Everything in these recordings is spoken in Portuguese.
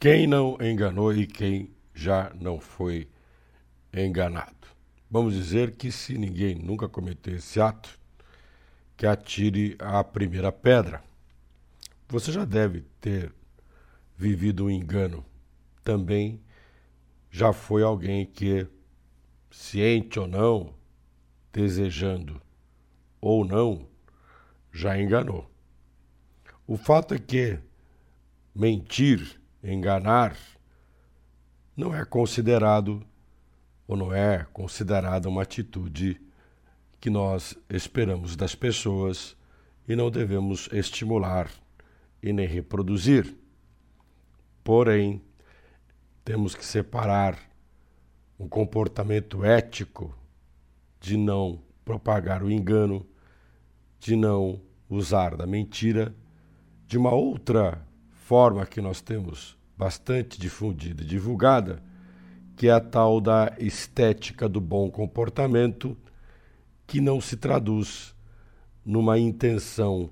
Quem não enganou e quem já não foi enganado. Vamos dizer que se ninguém nunca cometeu esse ato, que atire a primeira pedra. Você já deve ter vivido um engano. Também já foi alguém que, ciente ou não, desejando ou não, já enganou. O fato é que mentir, enganar, não é considerado ou não é considerada uma atitude que nós esperamos das pessoas e não devemos estimular e nem reproduzir. Porém, temos que separar um comportamento ético de não propagar o engano, de não usar da mentira, de uma outra forma que nós temos bastante difundida e divulgada, que é a tal da estética do bom comportamento, que não se traduz numa intenção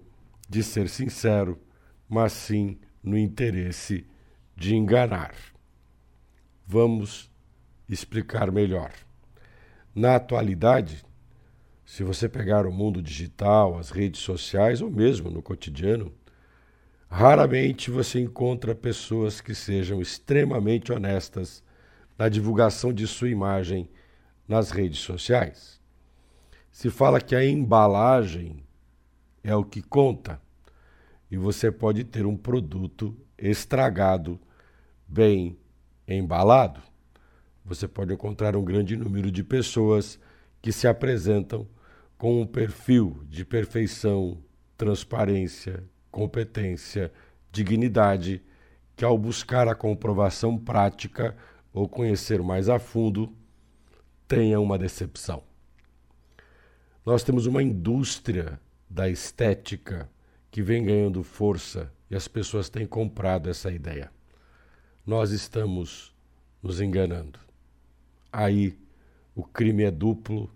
de ser sincero, mas sim no interesse de enganar. Vamos explicar melhor. Na atualidade, se você pegar o mundo digital, as redes sociais ou mesmo no cotidiano, raramente você encontra pessoas que sejam extremamente honestas na divulgação de sua imagem nas redes sociais. Se fala que a embalagem é o que conta e você pode ter um produto estragado, bem embalado. Você pode encontrar um grande número de pessoas que se apresentam com um perfil de perfeição, transparência, competência, dignidade, que ao buscar a comprovação prática ou conhecer mais a fundo, tenha uma decepção. Nós temos uma indústria da estética que vem ganhando força e as pessoas têm comprado essa ideia. Nós estamos nos enganando. Aí o crime é duplo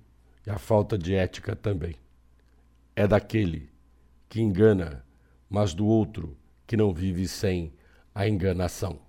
e a falta de ética também. É daquele que engana, mas do outro que não vive sem a enganação.